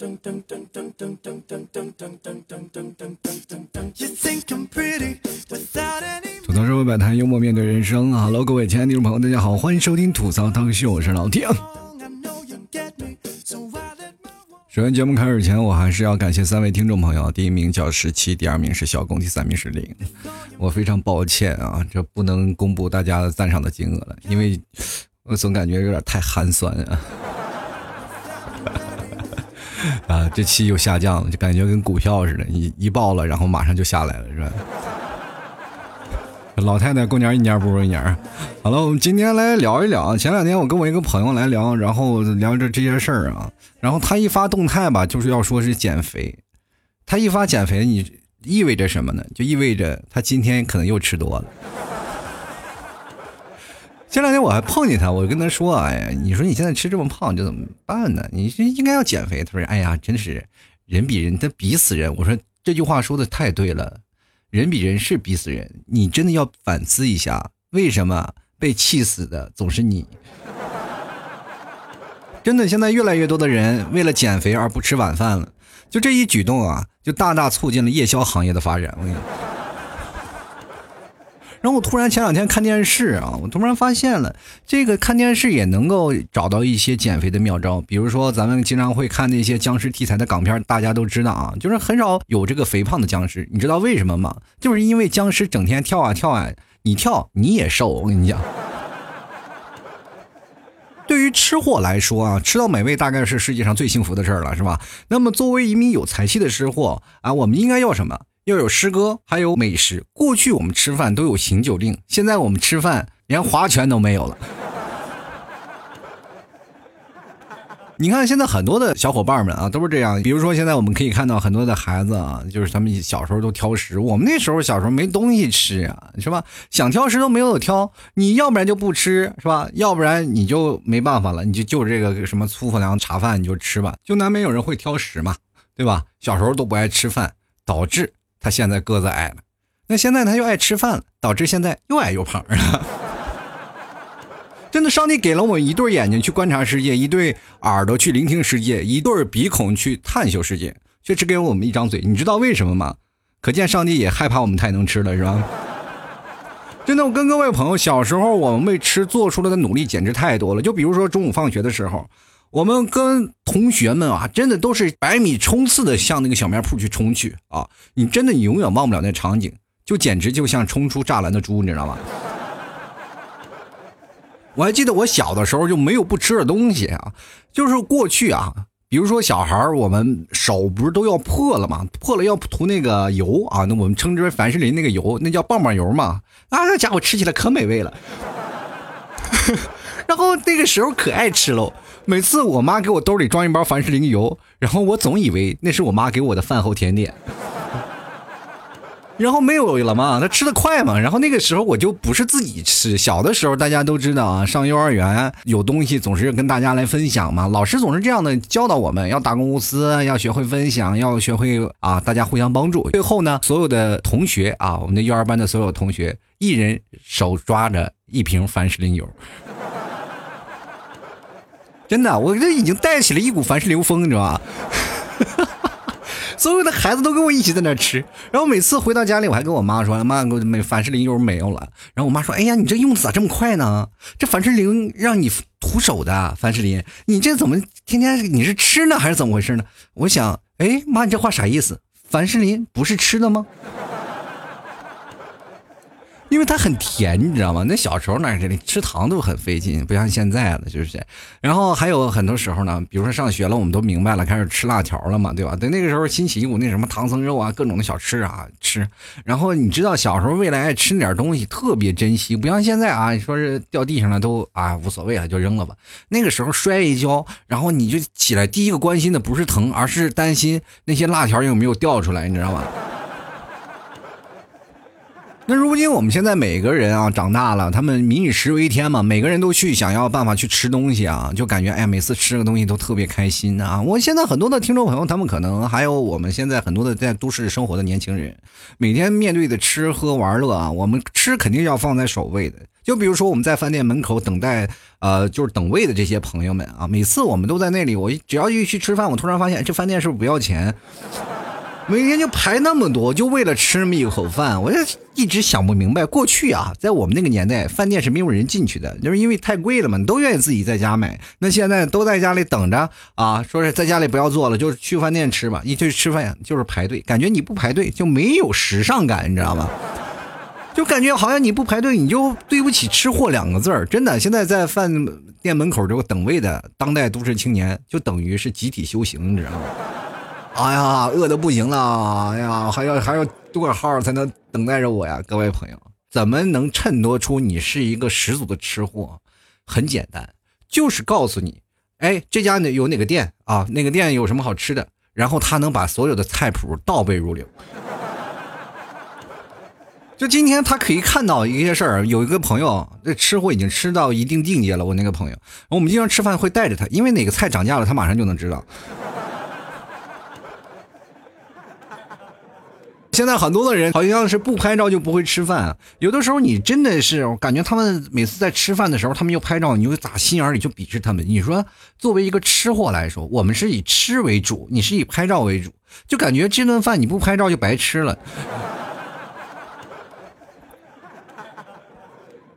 吐槽社会百态，幽默面对人生。Hello，各位亲爱的听众朋友，大家好，欢迎收听吐槽当秀，我是老铁。首先，节目开始前，我还是要感谢三位听众朋友。第一名叫十七，第二名是小工，第三名是零。我非常抱歉啊，这不能公布大家的赞赏的金额了，因为我总感觉有点太寒酸啊。啊，这期又下降了，就感觉跟股票似的，一一爆了，然后马上就下来了，是吧？老太太过年一年不如一年。好了，我们今天来聊一聊。前两天我跟我一个朋友来聊，然后聊着这些事儿啊。然后他一发动态吧，就是要说是减肥。他一发减肥，你意味着什么呢？就意味着他今天可能又吃多了。前两天我还碰见他，我跟他说：“哎呀，你说你现在吃这么胖，这怎么办呢？你是应该要减肥。”他说：“哎呀，真是人比人，他比死人。”我说：“这句话说的太对了。”人比人是比死人，你真的要反思一下，为什么被气死的总是你？真的，现在越来越多的人为了减肥而不吃晚饭了，就这一举动啊，就大大促进了夜宵行业的发展。我跟你。然后我突然前两天看电视啊，我突然发现了这个看电视也能够找到一些减肥的妙招。比如说咱们经常会看那些僵尸题材的港片，大家都知道啊，就是很少有这个肥胖的僵尸。你知道为什么吗？就是因为僵尸整天跳啊跳啊，你跳你也瘦。我跟你讲，对于吃货来说啊，吃到美味大概是世界上最幸福的事儿了，是吧？那么作为一名有才气的吃货啊，我们应该要什么？要有诗歌，还有美食。过去我们吃饭都有行酒令，现在我们吃饭连划拳都没有了。你看，现在很多的小伙伴们啊，都是这样。比如说，现在我们可以看到很多的孩子啊，就是他们小时候都挑食。我们那时候小时候没东西吃啊，是吧？想挑食都没有挑，你要不然就不吃，是吧？要不然你就没办法了，你就就这个什么粗粮茶饭你就吃吧，就难免有人会挑食嘛，对吧？小时候都不爱吃饭，导致。他现在个子矮了，那现在他又爱吃饭了，导致现在又矮又胖。真的，上帝给了我们一对眼睛去观察世界，一对耳朵去聆听世界，一对鼻孔去探究世界，却只给我们一张嘴。你知道为什么吗？可见上帝也害怕我们太能吃了，是吧？真的，我跟各位朋友，小时候我们为吃做出来的努力简直太多了。就比如说中午放学的时候。我们跟同学们啊，真的都是百米冲刺的向那个小卖铺去冲去啊！你真的你永远忘不了那场景，就简直就像冲出栅栏的猪，你知道吗？我还记得我小的时候就没有不吃的东西啊，就是过去啊，比如说小孩我们手不是都要破了吗？破了要涂那个油啊，那我们称之为凡士林那个油，那叫棒棒油嘛。啊，那家伙吃起来可美味了，然后那个时候可爱吃喽。每次我妈给我兜里装一包凡士林油，然后我总以为那是我妈给我的饭后甜点，然后没有了嘛，她吃的快嘛，然后那个时候我就不是自己吃。小的时候大家都知道啊，上幼儿园有东西总是跟大家来分享嘛，老师总是这样的教导我们要大公无私，要学会分享，要学会啊大家互相帮助。最后呢，所有的同学啊，我们的幼儿班的所有同学，一人手抓着一瓶凡士林油。真的，我这已经带起了一股凡士林风，你知道吧？所有的孩子都跟我一起在那吃，然后每次回到家里，我还跟我妈说：“妈，我没凡士林油没有了。”然后我妈说：“哎呀，你这用的咋这么快呢？这凡士林让你徒手的凡士林，你这怎么天天你是吃呢还是怎么回事呢？”我想，哎，妈，你这话啥意思？凡士林不是吃的吗？因为它很甜，你知道吗？那小时候那这里吃糖都很费劲，不像现在了，就是。然后还有很多时候呢，比如说上学了，我们都明白了，开始吃辣条了嘛，对吧？等那个时候兴起一股那什么唐僧肉啊，各种的小吃啊吃。然后你知道小时候为了爱吃那点东西特别珍惜，不像现在啊，说是掉地上了都啊无所谓了就扔了吧。那个时候摔一跤，然后你就起来第一个关心的不是疼，而是担心那些辣条有没有掉出来，你知道吗？那如今我们现在每个人啊长大了，他们民以食为天嘛，每个人都去想要办法去吃东西啊，就感觉哎呀，每次吃个东西都特别开心啊。我现在很多的听众朋友，他们可能还有我们现在很多的在都市生活的年轻人，每天面对的吃喝玩乐啊，我们吃肯定要放在首位的。就比如说我们在饭店门口等待，呃，就是等位的这些朋友们啊，每次我们都在那里，我只要一去吃饭，我突然发现这饭店是不是不要钱？每天就排那么多，就为了吃那么一口饭，我就一直想不明白。过去啊，在我们那个年代，饭店是没有人进去的，就是因为太贵了嘛，都愿意自己在家买。那现在都在家里等着啊，说是在家里不要做了，就去饭店吃吧。一去吃饭就是排队，感觉你不排队就没有时尚感，你知道吗？就感觉好像你不排队你就对不起吃货两个字儿。真的，现在在饭店门口这个等位的当代都市青年，就等于是集体修行，你知道吗？哎呀，饿的不行了！哎呀，还要还要多少号才能等待着我呀？各位朋友，怎么能衬托出你是一个十足的吃货？很简单，就是告诉你，哎，这家有哪个店啊？那个店有什么好吃的？然后他能把所有的菜谱倒背如流。就今天他可以看到一些事儿，有一个朋友，这吃货已经吃到一定境界了。我那个朋友，我们经常吃饭会带着他，因为哪个菜涨价了，他马上就能知道。现在很多的人好像是不拍照就不会吃饭，有的时候你真的是感觉他们每次在吃饭的时候，他们又拍照，你就打心眼里就鄙视他们。你说作为一个吃货来说，我们是以吃为主，你是以拍照为主，就感觉这顿饭你不拍照就白吃了。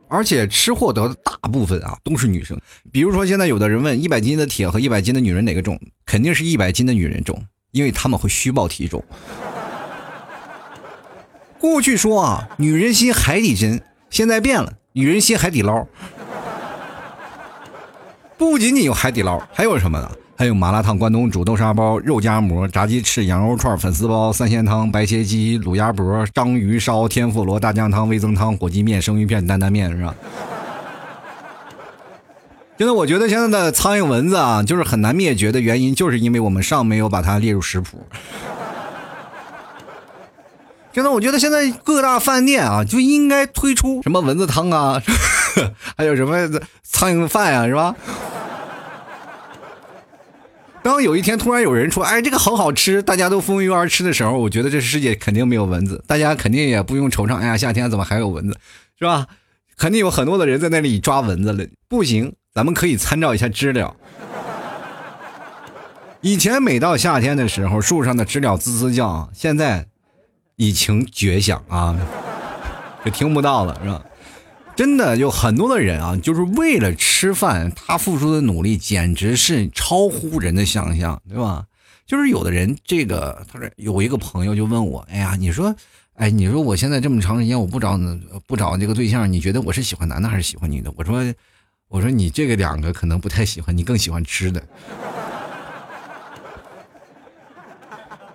而且吃货的大部分啊都是女生，比如说现在有的人问一百斤的铁和一百斤的女人哪个重，肯定是一百斤的女人重，因为他们会虚报体重。过去说啊，女人心海底针，现在变了，女人心海底捞。不仅仅有海底捞，还有什么呢？还有麻辣烫、关东煮、豆沙包、肉夹馍、炸鸡翅、羊肉串、粉丝包、三鲜汤、白切鸡、卤鸭脖、章鱼烧、天妇罗、大酱汤、味增汤、火鸡面、生鱼片、担担面，是吧？现在我觉得现在的苍蝇蚊子啊，就是很难灭绝的原因，就是因为我们尚没有把它列入食谱。真的我觉得现在各大饭店啊就应该推出什么蚊子汤啊，还有什么苍蝇饭呀，是吧？当有一天突然有人说：“哎，这个很好吃，大家都蜂拥而吃的时候，我觉得这世界肯定没有蚊子，大家肯定也不用惆怅。哎呀，夏天怎么还有蚊子，是吧？肯定有很多的人在那里抓蚊子了。不行，咱们可以参照一下知了。以前每到夏天的时候，树上的知了吱吱叫，现在。”已成绝响啊，就听不到了，是吧？真的有很多的人啊，就是为了吃饭，他付出的努力简直是超乎人的想象，对吧？就是有的人，这个他说有一个朋友就问我，哎呀，你说，哎，你说我现在这么长时间我不找不找这个对象，你觉得我是喜欢男的还是喜欢女的？我说，我说你这个两个可能不太喜欢，你更喜欢吃的。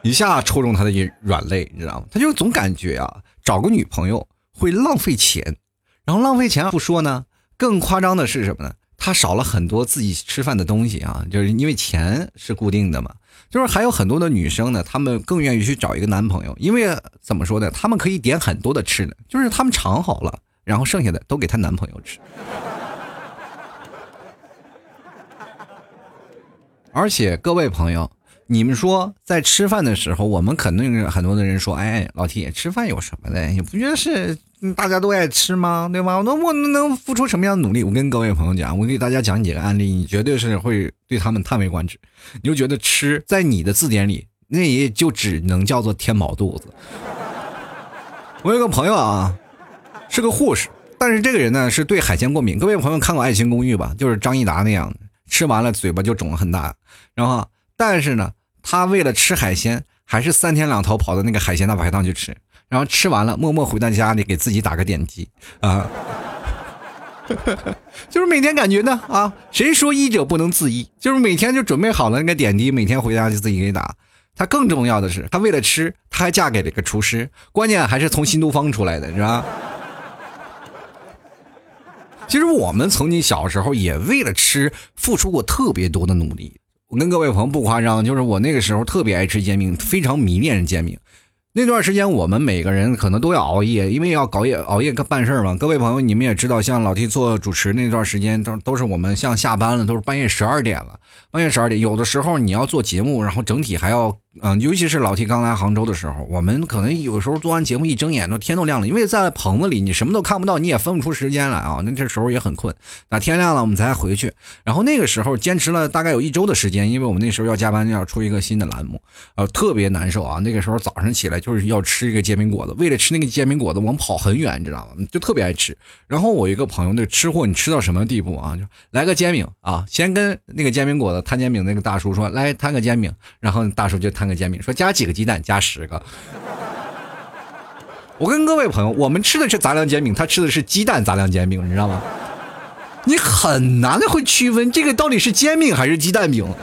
一下戳中他的软肋，你知道吗？他就总感觉啊，找个女朋友会浪费钱，然后浪费钱不说呢，更夸张的是什么呢？他少了很多自己吃饭的东西啊，就是因为钱是固定的嘛。就是还有很多的女生呢，她们更愿意去找一个男朋友，因为怎么说呢？她们可以点很多的吃的，就是她们尝好了，然后剩下的都给她男朋友吃。而且各位朋友。你们说，在吃饭的时候，我们肯定是很多的人说：“哎，老铁，吃饭有什么的？你不觉得是大家都爱吃吗？对吧？那我能付出什么样的努力？”我跟各位朋友讲，我给大家讲几个案例，你绝对是会对他们叹为观止。你就觉得吃在你的字典里，那也就只能叫做填饱肚子。我有个朋友啊，是个护士，但是这个人呢是对海鲜过敏。各位朋友看过《爱情公寓》吧？就是张一达那样的，吃完了嘴巴就肿了很大，然后但是呢。他为了吃海鲜，还是三天两头跑到那个海鲜大排档去吃，然后吃完了，默默回到家里给自己打个点滴啊，就是每天感觉呢啊，谁说医者不能自医？就是每天就准备好了那个点滴，每天回家就自己给打。他更重要的是，他为了吃，他还嫁给了个厨师，关键还是从新东方出来的，是吧？其实我们曾经小时候也为了吃付出过特别多的努力。我跟各位朋友不夸张，就是我那个时候特别爱吃煎饼，非常迷恋煎饼。那段时间我们每个人可能都要熬夜，因为要搞夜熬夜办事儿嘛。各位朋友，你们也知道，像老弟做主持那段时间，都都是我们像下班了，都是半夜十二点了。半夜十二点，有的时候你要做节目，然后整体还要嗯，尤其是老 T 刚来杭州的时候，我们可能有时候做完节目一睁眼都天都亮了，因为在棚子里你什么都看不到，你也分不出时间来啊。那这时候也很困，那天亮了我们才回去。然后那个时候坚持了大概有一周的时间，因为我们那时候要加班，要出一个新的栏目，呃，特别难受啊。那个时候早上起来就是要吃一个煎饼果子，为了吃那个煎饼果子，我们跑很远，你知道吗？就特别爱吃。然后我一个朋友，那吃货，你吃到什么地步啊？就来个煎饼啊，先跟那个煎饼果子摊煎饼那个大叔说，来摊个煎饼，然后大叔就摊个煎饼，说加。几个鸡蛋加十个。我跟各位朋友，我们吃的是杂粮煎饼，他吃的是鸡蛋杂粮煎饼，你知道吗？你很难的会区分这个到底是煎饼还是鸡蛋饼。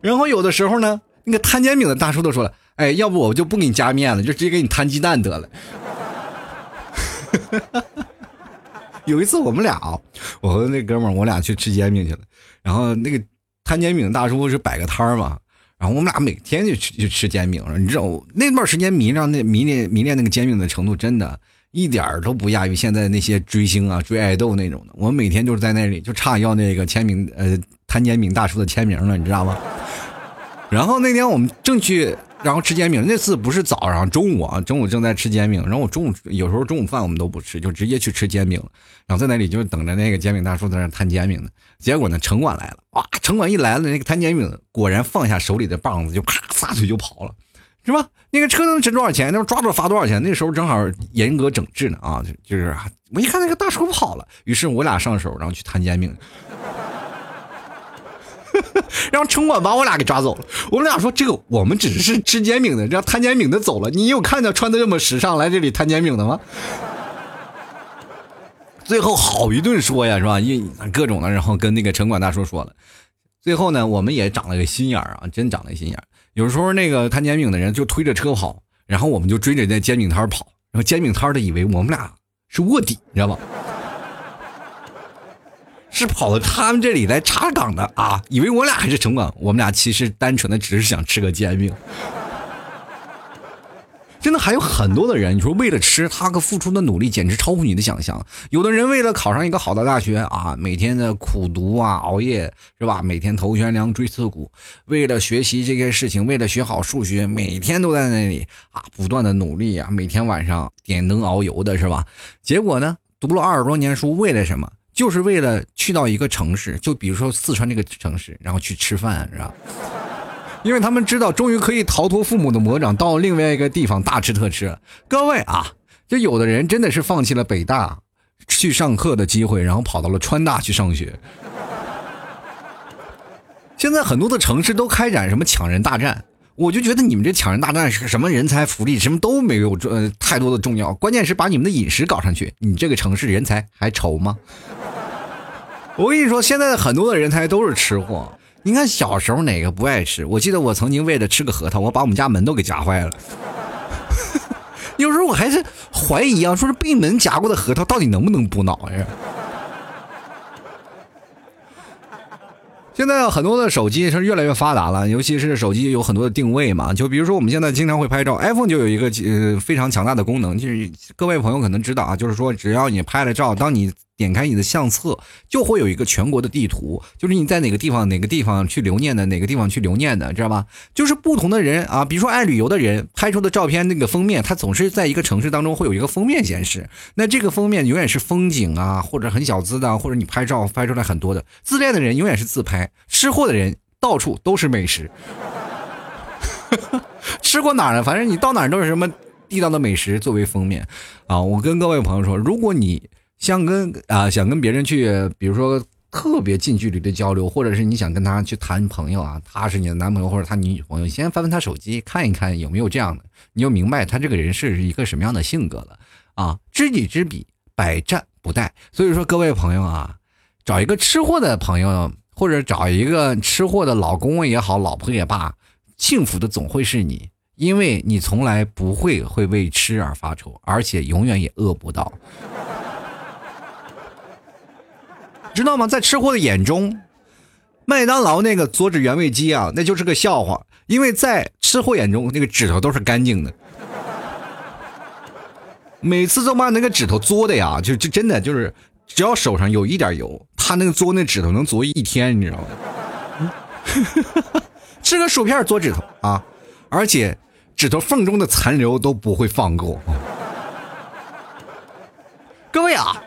然后有的时候呢，那个摊煎饼的大叔都说了：“哎，要不我就不给你加面了，就直接给你摊鸡蛋得了。”有一次我们俩，我和那哥们儿，我俩去吃煎饼去了，然后那个。摊煎饼大叔是摆个摊儿嘛，然后我们俩每天就吃就吃煎饼你知道那段时间迷上那迷恋迷恋那个煎饼的程度，真的一点儿都不亚于现在那些追星啊追爱豆那种的。我们每天就是在那里就差要那个签名呃摊煎饼大叔的签名了，你知道吗？然后那天我们正去。然后吃煎饼，那次不是早上，中午啊，中午正在吃煎饼。然后我中午有时候中午饭我们都不吃，就直接去吃煎饼了。然后在那里就等着那个煎饼大叔在那摊煎饼呢。结果呢，城管来了，哇，城管一来了，那个摊煎饼的果然放下手里的棒子，就咔撒腿就跑了，是吧？那个车能值多少钱？那抓住罚多少钱？那时候正好严格整治呢啊，就是我一看那个大叔跑了，于是我俩上手，然后去摊煎饼。让城管把我俩给抓走了。我们俩说：“这个我们只是吃煎饼的，让摊煎饼的走了。你有看到穿的这么时尚来这里摊煎饼的吗？”最后好一顿说呀，是吧？一各种的，然后跟那个城管大叔说了。最后呢，我们也长了个心眼儿啊，真长了个心眼儿。有时候那个摊煎饼的人就推着车跑，然后我们就追着那煎饼摊跑，然后煎饼摊的以为我们俩是卧底，你知道吗？是跑到他们这里来查岗的啊！以为我俩还是城管，我们俩其实单纯的只是想吃个煎饼。真的还有很多的人，你说为了吃，他可付出的努力简直超乎你的想象。有的人为了考上一个好的大学啊，每天的苦读啊，熬夜是吧？每天头悬梁锥刺股，为了学习这件事情，为了学好数学，每天都在那里啊，不断的努力啊，每天晚上点灯熬油的是吧？结果呢，读了二十多年书，为了什么？就是为了去到一个城市，就比如说四川这个城市，然后去吃饭，是吧？因为他们知道，终于可以逃脱父母的魔掌，到另外一个地方大吃特吃。各位啊，就有的人真的是放弃了北大去上课的机会，然后跑到了川大去上学。现在很多的城市都开展什么抢人大战。我就觉得你们这抢人大战是什么人才福利，什么都没有，呃，太多的重要。关键是把你们的饮食搞上去，你这个城市人才还愁吗？我跟你说，现在很多的人才都是吃货。你看小时候哪个不爱吃？我记得我曾经为了吃个核桃，我把我们家门都给夹坏了。有时候我还是怀疑啊，说是被门夹过的核桃到底能不能补脑呀？现在很多的手机是越来越发达了，尤其是手机有很多的定位嘛。就比如说我们现在经常会拍照，iPhone 就有一个呃非常强大的功能，就是各位朋友可能知道啊，就是说只要你拍了照，当你点开你的相册，就会有一个全国的地图，就是你在哪个地方哪个地方去留念的，哪个地方去留念的，知道吧？就是不同的人啊，比如说爱旅游的人拍出的照片，那个封面，它总是在一个城市当中会有一个封面显示。那这个封面永远是风景啊，或者很小资的，或者你拍照拍出来很多的。自恋的人永远是自拍，吃货的人到处都是美食。吃过哪儿呢？反正你到哪儿都是什么地道的美食作为封面啊。我跟各位朋友说，如果你。想跟啊，想跟别人去，比如说特别近距离的交流，或者是你想跟他去谈朋友啊，他是你的男朋友或者他女朋友，先翻翻他手机看一看有没有这样的，你就明白他这个人是一个什么样的性格了啊。知己知彼，百战不殆。所以说各位朋友啊，找一个吃货的朋友，或者找一个吃货的老公也好，老婆也罢，幸福的总会是你，因为你从来不会会为吃而发愁，而且永远也饿不到。知道吗？在吃货的眼中，麦当劳那个佐指原味鸡啊，那就是个笑话。因为在吃货眼中，那个指头都是干净的，每次都把那个指头嘬的呀，就就真的就是，只要手上有一点油，他那个嘬那指头能嘬一天，你知道吗？吃个薯片嘬指头啊，而且指头缝中的残留都不会放过。各位啊，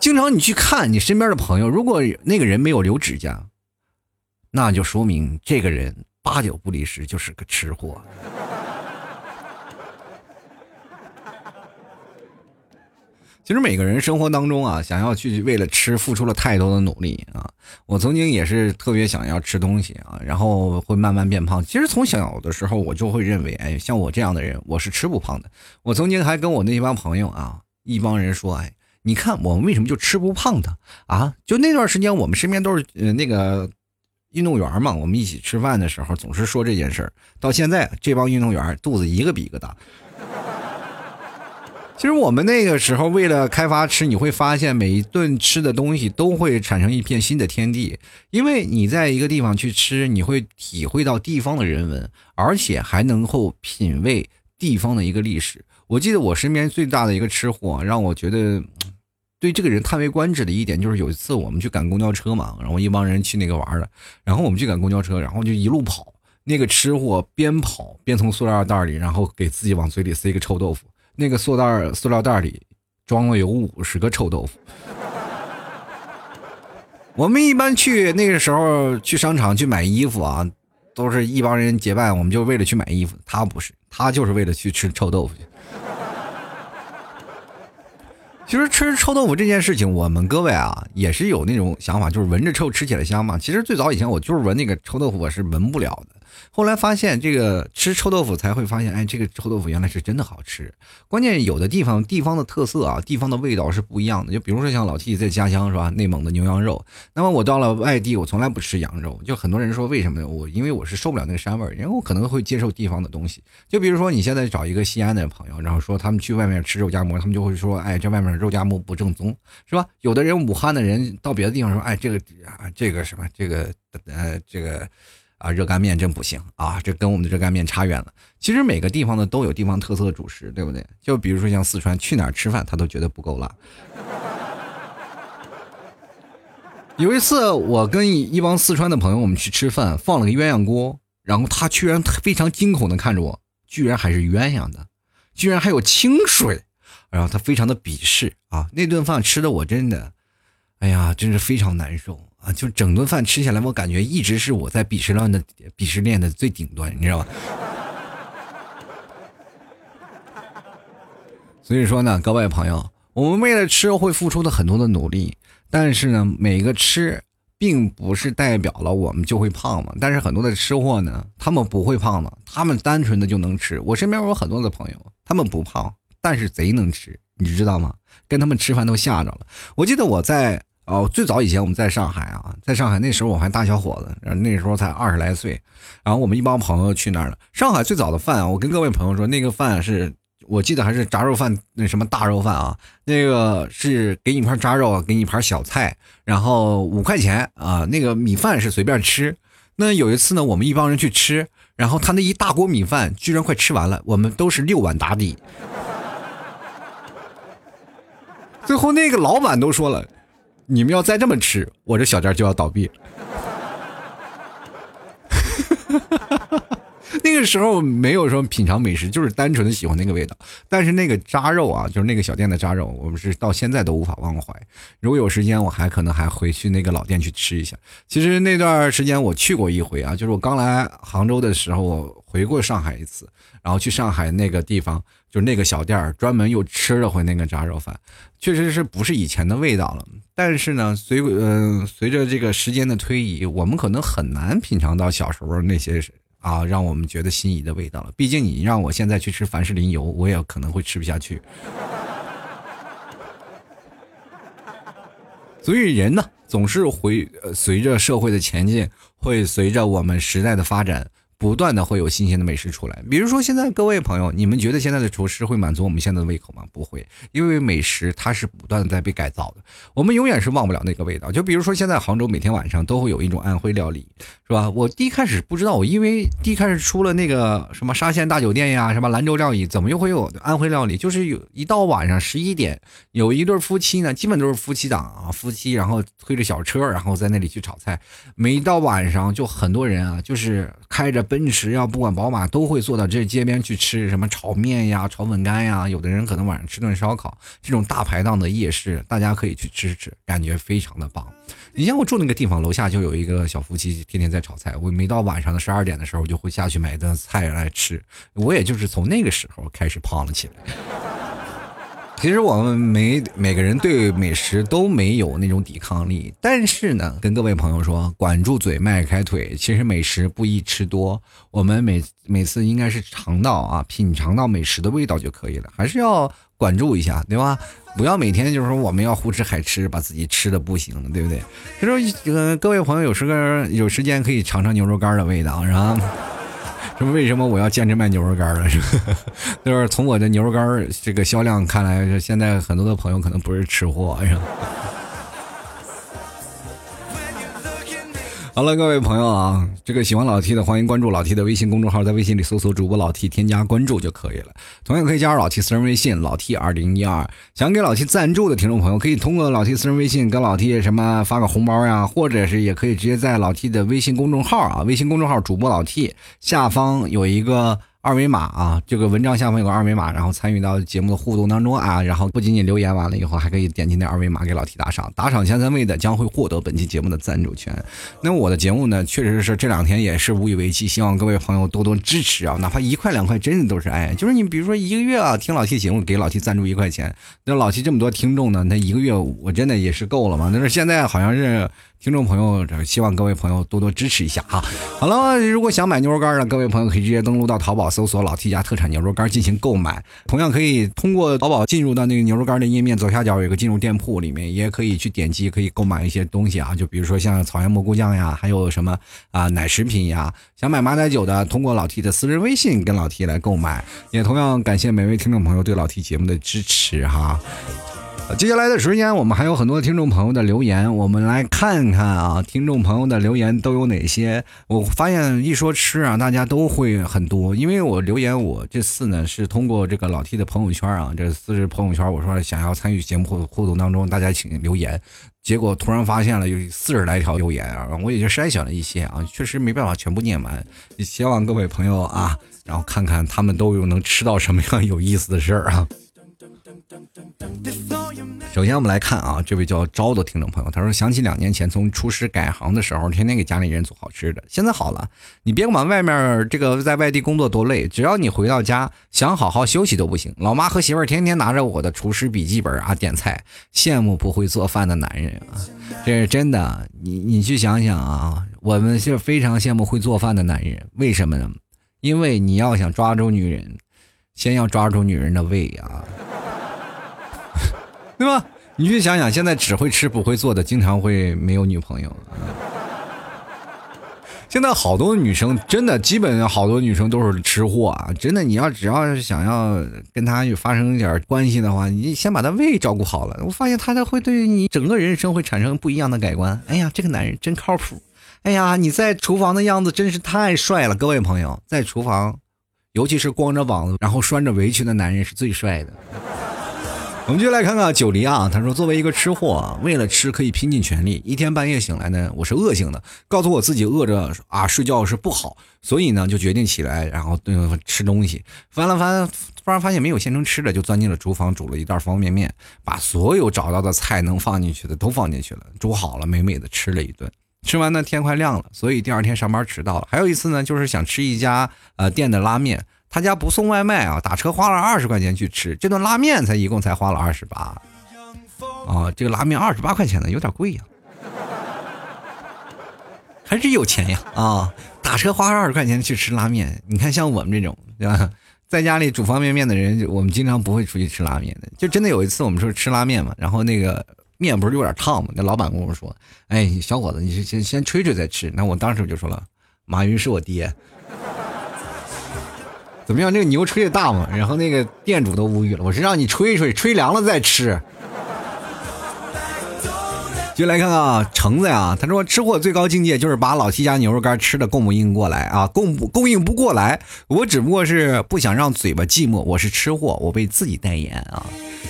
经常你去看你身边的朋友，如果那个人没有留指甲，那就说明这个人八九不离十就是个吃货。其实每个人生活当中啊，想要去为了吃付出了太多的努力啊。我曾经也是特别想要吃东西啊，然后会慢慢变胖。其实从小的时候我就会认为，哎，像我这样的人，我是吃不胖的。我曾经还跟我那帮朋友啊，一帮人说，哎，你看我们为什么就吃不胖的啊？就那段时间我们身边都是呃那个运动员嘛，我们一起吃饭的时候总是说这件事儿。到现在这帮运动员肚子一个比一个大。其实我们那个时候为了开发吃，你会发现每一顿吃的东西都会产生一片新的天地，因为你在一个地方去吃，你会体会到地方的人文，而且还能够品味地方的一个历史。我记得我身边最大的一个吃货，让我觉得对这个人叹为观止的一点，就是有一次我们去赶公交车嘛，然后一帮人去那个玩的，然后我们去赶公交车，然后就一路跑，那个吃货边跑边从塑料袋里，然后给自己往嘴里塞个臭豆腐。那个塑料塑料袋里装了有五十个臭豆腐。我们一般去那个时候去商场去买衣服啊，都是一帮人结伴，我们就为了去买衣服。他不是，他就是为了去吃臭豆腐去。其实吃臭豆腐这件事情，我们各位啊也是有那种想法，就是闻着臭吃起来香嘛。其实最早以前我就是闻那个臭豆腐，我是闻不了的。后来发现这个吃臭豆腐才会发现，哎，这个臭豆腐原来是真的好吃。关键有的地方地方的特色啊，地方的味道是不一样的。就比如说像老 T 在家乡是吧，内蒙的牛羊肉。那么我到了外地，我从来不吃羊肉。就很多人说为什么呢？我因为我是受不了那个膻味儿，因为我可能会接受地方的东西。就比如说你现在找一个西安的朋友，然后说他们去外面吃肉夹馍，他们就会说，哎，这外面肉夹馍不正宗，是吧？有的人武汉的人到别的地方说，哎，这个啊，这个什么，这个呃，这个。啊，热干面真不行啊！这跟我们的热干面差远了。其实每个地方呢都有地方特色的主食，对不对？就比如说像四川，去哪儿吃饭他都觉得不够辣。有一次我跟一帮四川的朋友，我们去吃饭，放了个鸳鸯锅，然后他居然非常惊恐的看着我，居然还是鸳鸯的，居然还有清水，然后他非常的鄙视啊！那顿饭吃的我真的，哎呀，真是非常难受。啊，就整顿饭吃下来，我感觉一直是我在鄙视链的鄙视链的最顶端，你知道吧？所以说呢，各位朋友，我们为了吃会付出的很多的努力，但是呢，每个吃并不是代表了我们就会胖嘛。但是很多的吃货呢，他们不会胖的，他们单纯的就能吃。我身边有很多的朋友，他们不胖，但是贼能吃，你知道吗？跟他们吃饭都吓着了。我记得我在。哦，最早以前我们在上海啊，在上海那时候我还大小伙子，那时候才二十来岁，然后我们一帮朋友去那儿了。上海最早的饭啊，我跟各位朋友说，那个饭是我记得还是炸肉饭，那什么大肉饭啊，那个是给你一盘炸肉，给你一盘小菜，然后五块钱啊，那个米饭是随便吃。那有一次呢，我们一帮人去吃，然后他那一大锅米饭居然快吃完了，我们都是六碗打底，最后那个老板都说了。你们要再这么吃，我这小店就要倒闭。那个时候没有说品尝美食，就是单纯的喜欢那个味道。但是那个扎肉啊，就是那个小店的扎肉，我们是到现在都无法忘怀。如果有时间，我还可能还回去那个老店去吃一下。其实那段时间我去过一回啊，就是我刚来杭州的时候，我回过上海一次，然后去上海那个地方。就是那个小店儿，专门又吃了回那个炸肉饭，确实是不是以前的味道了。但是呢，随嗯随着这个时间的推移，我们可能很难品尝到小时候那些啊让我们觉得心仪的味道了。毕竟你让我现在去吃凡士林油，我也可能会吃不下去。所以人呢，总是会随着社会的前进，会随着我们时代的发展。不断的会有新鲜的美食出来。比如说现在各位朋友，你们觉得现在的厨师会满足我们现在的胃口吗？不会，因为美食它是不断的在被改造的，我们永远是忘不了那个味道。就比如说现在杭州每天晚上都会有一种安徽料理，是吧？我第一开始不知道，我因为第一开始出了那个什么沙县大酒店呀，什么兰州料理，怎么又会有安徽料理？就是有一到晚上十一点，有一对夫妻呢，基本都是夫妻档啊，夫妻然后推着小车，然后在那里去炒菜。每到晚上就很多人啊，就是开着奔驰呀，不管宝马，都会坐到这街边去吃什么炒面呀、炒粉干呀。有的人可能晚上吃顿烧烤，这种大排档的夜市，大家可以去吃吃，感觉非常的棒。以前我住那个地方，楼下就有一个小夫妻，天天在炒菜。我每到晚上的十二点的时候，就会下去买一顿菜来吃。我也就是从那个时候开始胖了起来。其实我们每每个人对美食都没有那种抵抗力，但是呢，跟各位朋友说，管住嘴，迈开腿。其实美食不宜吃多，我们每每次应该是尝到啊，品尝到美食的味道就可以了，还是要管住一下，对吧？不要每天就是说我们要胡吃海吃，把自己吃的不行，对不对？就说这个各位朋友有时间有时间可以尝尝牛肉干的味道，是吧？这为什么我要坚持卖牛肉干了？是吧？就是从我的牛肉干这个销量看来，现在很多的朋友可能不是吃货，是吧？好了，各位朋友啊，这个喜欢老 T 的，欢迎关注老 T 的微信公众号，在微信里搜索主播老 T，添加关注就可以了。同样可以加入老 T 私人微信老 T 二零一二。想给老 T 赞助的听众朋友，可以通过老 T 私人微信跟老 T 什么发个红包呀，或者是也可以直接在老 T 的微信公众号啊，微信公众号主播老 T 下方有一个。二维码啊，这个文章下方有个二维码，然后参与到节目的互动当中啊，然后不仅仅留言完了以后，还可以点击那二维码给老 T 打赏，打赏前三位的将会获得本期节目的赞助权。那我的节目呢，确实是这两天也是无以为继，希望各位朋友多多支持啊，哪怕一块两块，真的都是爱。就是你比如说一个月啊，听老 T 节目给老 T 赞助一块钱，那老 T 这么多听众呢，那一个月我真的也是够了嘛。但是现在好像是。听众朋友，希望各位朋友多多支持一下哈。好了，如果想买牛肉干的各位朋友可以直接登录到淘宝，搜索“老 T 家特产牛肉干”进行购买。同样可以通过淘宝进入到那个牛肉干的页面，左下角有个进入店铺，里面也可以去点击，可以购买一些东西啊。就比如说像草原蘑菇酱呀，还有什么啊奶食品呀。想买马奶酒的，通过老 T 的私人微信跟老 T 来购买。也同样感谢每位听众朋友对老 T 节目的支持哈。接下来的时间，我们还有很多听众朋友的留言，我们来看看啊，听众朋友的留言都有哪些？我发现一说吃啊，大家都会很多，因为我留言，我这次呢是通过这个老 T 的朋友圈啊，这私人朋友圈，我说想要参与节目互互动当中，大家请留言，结果突然发现了有四十来条留言啊，我也就筛选了一些啊，确实没办法全部念完，希望各位朋友啊，然后看看他们都有能吃到什么样有意思的事儿啊。首先，我们来看啊，这位叫招的听众朋友，他说想起两年前从厨师改行的时候，天天给家里人做好吃的。现在好了，你别管外面这个在外地工作多累，只要你回到家想好好休息都不行。老妈和媳妇儿天天拿着我的厨师笔记本啊点菜，羡慕不会做饭的男人啊，这是真的。你你去想想啊，我们是非常羡慕会做饭的男人，为什么呢？因为你要想抓住女人，先要抓住女人的胃啊。对吧？你去想想，现在只会吃不会做的，经常会没有女朋友。现在好多女生真的，基本上好多女生都是吃货啊！真的，你要只要是想要跟她发生一点关系的话，你先把她胃照顾好了，我发现她才会对你整个人生会产生不一样的改观。哎呀，这个男人真靠谱！哎呀，你在厨房的样子真是太帅了！各位朋友，在厨房，尤其是光着膀子然后拴着围裙的男人是最帅的。我们就来看看九黎啊，他说作为一个吃货，为了吃可以拼尽全力。一天半夜醒来呢，我是恶性的，告诉我自己饿着啊睡觉是不好，所以呢就决定起来，然后嗯吃东西。翻了翻，突然发现没有现成吃的，就钻进了厨房煮了一袋方便面，把所有找到的菜能放进去的都放进去了，煮好了，美美的吃了一顿。吃完呢，天快亮了，所以第二天上班迟到了。还有一次呢，就是想吃一家呃店的拉面。他家不送外卖啊，打车花了二十块钱去吃这顿拉面，才一共才花了二十八，啊，这个拉面二十八块钱呢，有点贵呀，还是有钱呀啊！打车花二十块钱去吃拉面，你看像我们这种对吧，在家里煮方便面的人，我们经常不会出去吃拉面的。就真的有一次我们说吃拉面嘛，然后那个面不是有点烫嘛，那老板跟我说：“哎，小伙子，你先先吹吹再吃。”那我当时就说了：“马云是我爹。”怎么样？这个牛吹的大吗？然后那个店主都无语了。我是让你吹一吹，吹凉了再吃。就来看看啊，橙子呀，他说吃货最高境界就是把老七家牛肉干吃的供不应过来啊，供不供应不过来。我只不过是不想让嘴巴寂寞。我是吃货，我为自己代言啊。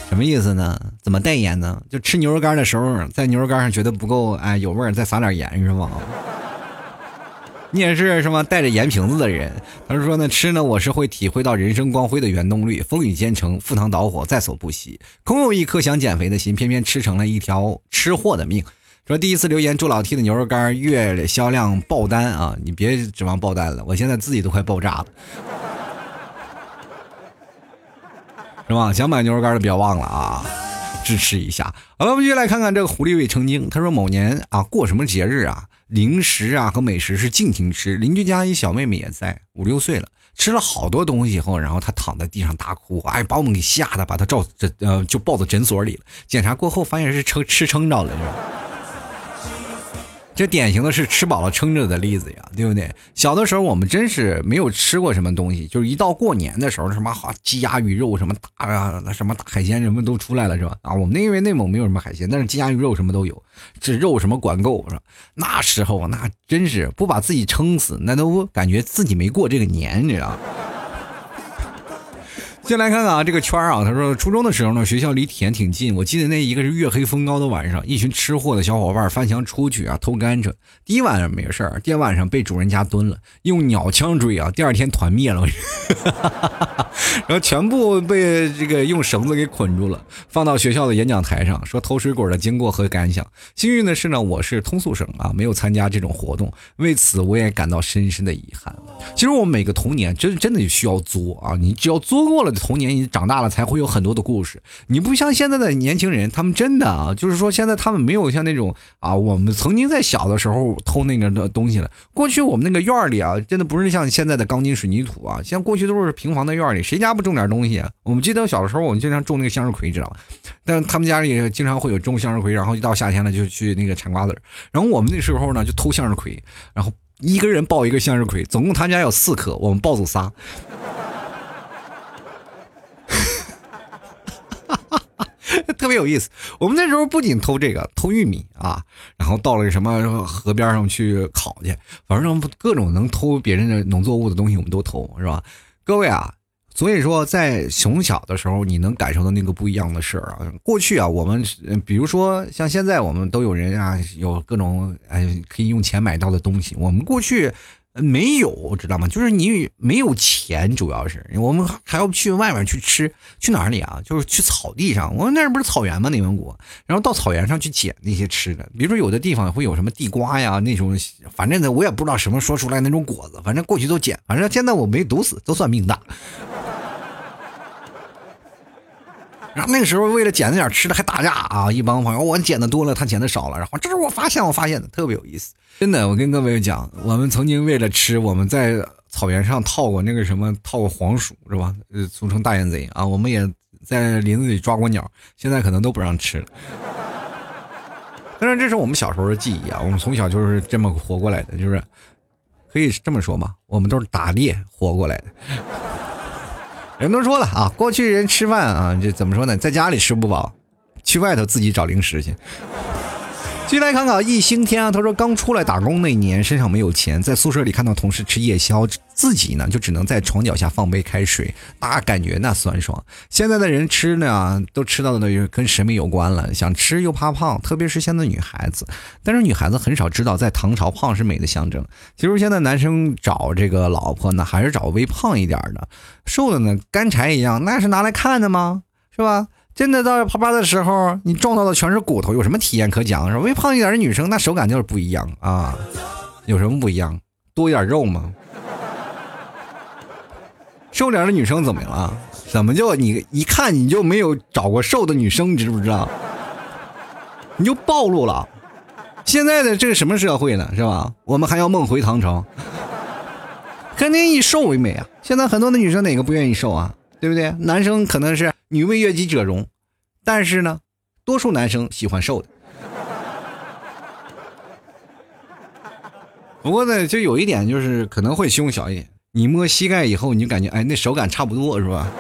什么意思呢？怎么代言呢？就吃牛肉干的时候，在牛肉干上觉得不够哎有味儿，再撒点盐是吗？你也是什么带着盐瓶子的人？他说呢，吃呢，我是会体会到人生光辉的原动力，风雨兼程，赴汤蹈火，在所不惜。空有一颗想减肥的心，偏偏吃成了一条吃货的命。说第一次留言，祝老 T 的牛肉干月销量爆单啊！你别指望爆单了，我现在自己都快爆炸了，是吧？想买牛肉干的别忘了啊，支持一下。好了，我们继续来看看这个狐狸未成精。他说某年啊，过什么节日啊？零食啊和美食是尽情吃，邻居家一小妹妹也在，五六岁了，吃了好多东西以后，然后她躺在地上大哭，哎，把我们给吓得，把她照诊呃就抱到诊所里了。检查过后发现是撑吃撑着了，是吧？这典型的是吃饱了撑着的例子呀，对不对？小的时候我们真是没有吃过什么东西，就是一到过年的时候，什么好鸡鸭鱼肉，什么大啊，什么大海鲜，什么都出来了，是吧？啊，我们那因为内蒙没有什么海鲜，但是鸡鸭鱼肉什么都有，这肉什么管够是吧？那时候那真是不把自己撑死，那都感觉自己没过这个年，你知道。先来看看啊，这个圈儿啊，他说初中的时候呢，学校离田挺近，我记得那一个是月黑风高的晚上，一群吃货的小伙伴翻墙出去啊偷甘蔗。第一晚上没事儿，第二晚上被主人家蹲了，用鸟枪追啊，第二天团灭了，然后全部被这个用绳子给捆住了，放到学校的演讲台上，说偷水果的经过和感想。幸运的是呢，我是通宿生啊，没有参加这种活动，为此我也感到深深的遗憾。其实我们每个童年真真的需要作啊，你只要作过了。童年，你长大了才会有很多的故事。你不像现在的年轻人，他们真的啊，就是说现在他们没有像那种啊，我们曾经在小的时候偷那个的东西了。过去我们那个院里啊，真的不是像现在的钢筋水泥土啊，像过去都是平房的院里，谁家不种点东西啊？我们记得小的时候，我们经常种那个向日葵，知道吗？但他们家里经常会有种向日葵，然后一到夏天了就去那个铲瓜子然后我们那时候呢就偷向日葵，然后一个人抱一个向日葵，总共他家有四颗，我们抱走仨。特别有意思，我们那时候不仅偷这个，偷玉米啊，然后到了什么河边上去烤去，反正各种能偷别人的农作物的东西，我们都偷，是吧？各位啊，所以说在从小的时候，你能感受到那个不一样的事儿啊。过去啊，我们比如说像现在，我们都有人啊，有各种哎可以用钱买到的东西，我们过去。没有，知道吗？就是你没有钱，主要是我们还要去外面去吃，去哪里啊？就是去草地上，我们那不是草原吗？内蒙古，然后到草原上去捡那些吃的，比如说有的地方会有什么地瓜呀那种，反正呢我也不知道什么说出来那种果子，反正过去都捡，反正现在我没毒死，都算命大。然后那个时候为了捡那点吃的还打架啊！一帮朋友，我捡的多了，他捡的少了，然后这是我发现，我发现的特别有意思。真的，我跟各位讲，我们曾经为了吃，我们在草原上套过那个什么，套过黄鼠是吧？呃，俗称大眼贼啊。我们也在林子里抓过鸟，现在可能都不让吃了。当然，这是我们小时候的记忆啊。我们从小就是这么活过来的，就是可以这么说嘛，我们都是打猎活过来的。人都说了啊，过去人吃饭啊，这怎么说呢？在家里吃不饱，去外头自己找零食去。继续来看看易星天啊，他说刚出来打工那年，身上没有钱，在宿舍里看到同事吃夜宵，自己呢就只能在床脚下放杯开水，那感觉那酸爽。现在的人吃呢，都吃到的跟审美有关了，想吃又怕胖，特别是现在女孩子。但是女孩子很少知道，在唐朝胖是美的象征。其实现在男生找这个老婆呢，还是找微胖一点的，瘦的呢干柴一样，那是拿来看的吗？是吧？真的到啪啪的时候，你撞到的全是骨头，有什么体验可讲？是？微胖一点的女生，那手感就是不一样啊！有什么不一样？多一点肉吗？瘦点的女生怎么了？怎么就你一看你就没有找过瘦的女生？你知不知道？你就暴露了。现在的这个什么社会呢？是吧？我们还要梦回唐朝，肯定以瘦为美啊！现在很多的女生哪个不愿意瘦啊？对不对？男生可能是。女为悦己者容，但是呢，多数男生喜欢瘦的。不过呢，就有一点就是可能会胸小一点。你摸膝盖以后，你就感觉哎，那手感差不多是吧？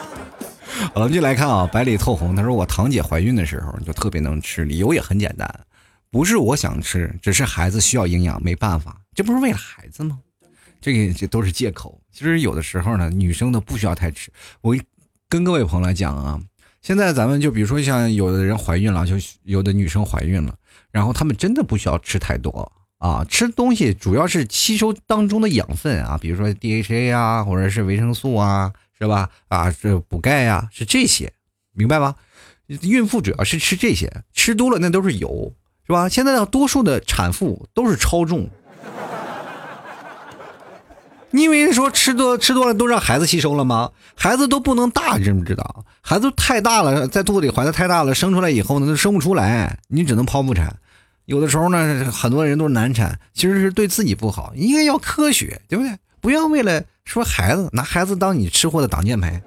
好了，就来看啊，百里透红，他说我堂姐怀孕的时候就特别能吃，理由也很简单，不是我想吃，只是孩子需要营养，没办法，这不是为了孩子吗？这个这都是借口。其实有的时候呢，女生都不需要太吃。我跟各位朋友来讲啊，现在咱们就比如说像有的人怀孕了，就有的女生怀孕了，然后她们真的不需要吃太多啊，吃东西主要是吸收当中的养分啊，比如说 DHA 啊，或者是维生素啊。是吧？啊，这补钙呀，是这些，明白吗？孕妇主要是吃这些，吃多了那都是油，是吧？现在的多数的产妇都是超重，你以为说吃多吃多了都让孩子吸收了吗？孩子都不能大，知不知道？孩子太大了，在肚子里怀的太大了，生出来以后呢，都生不出来，你只能剖腹产。有的时候呢，很多人都是难产，其实是对自己不好，应该要科学，对不对？不要为了说孩子拿孩子当你吃货的挡箭牌，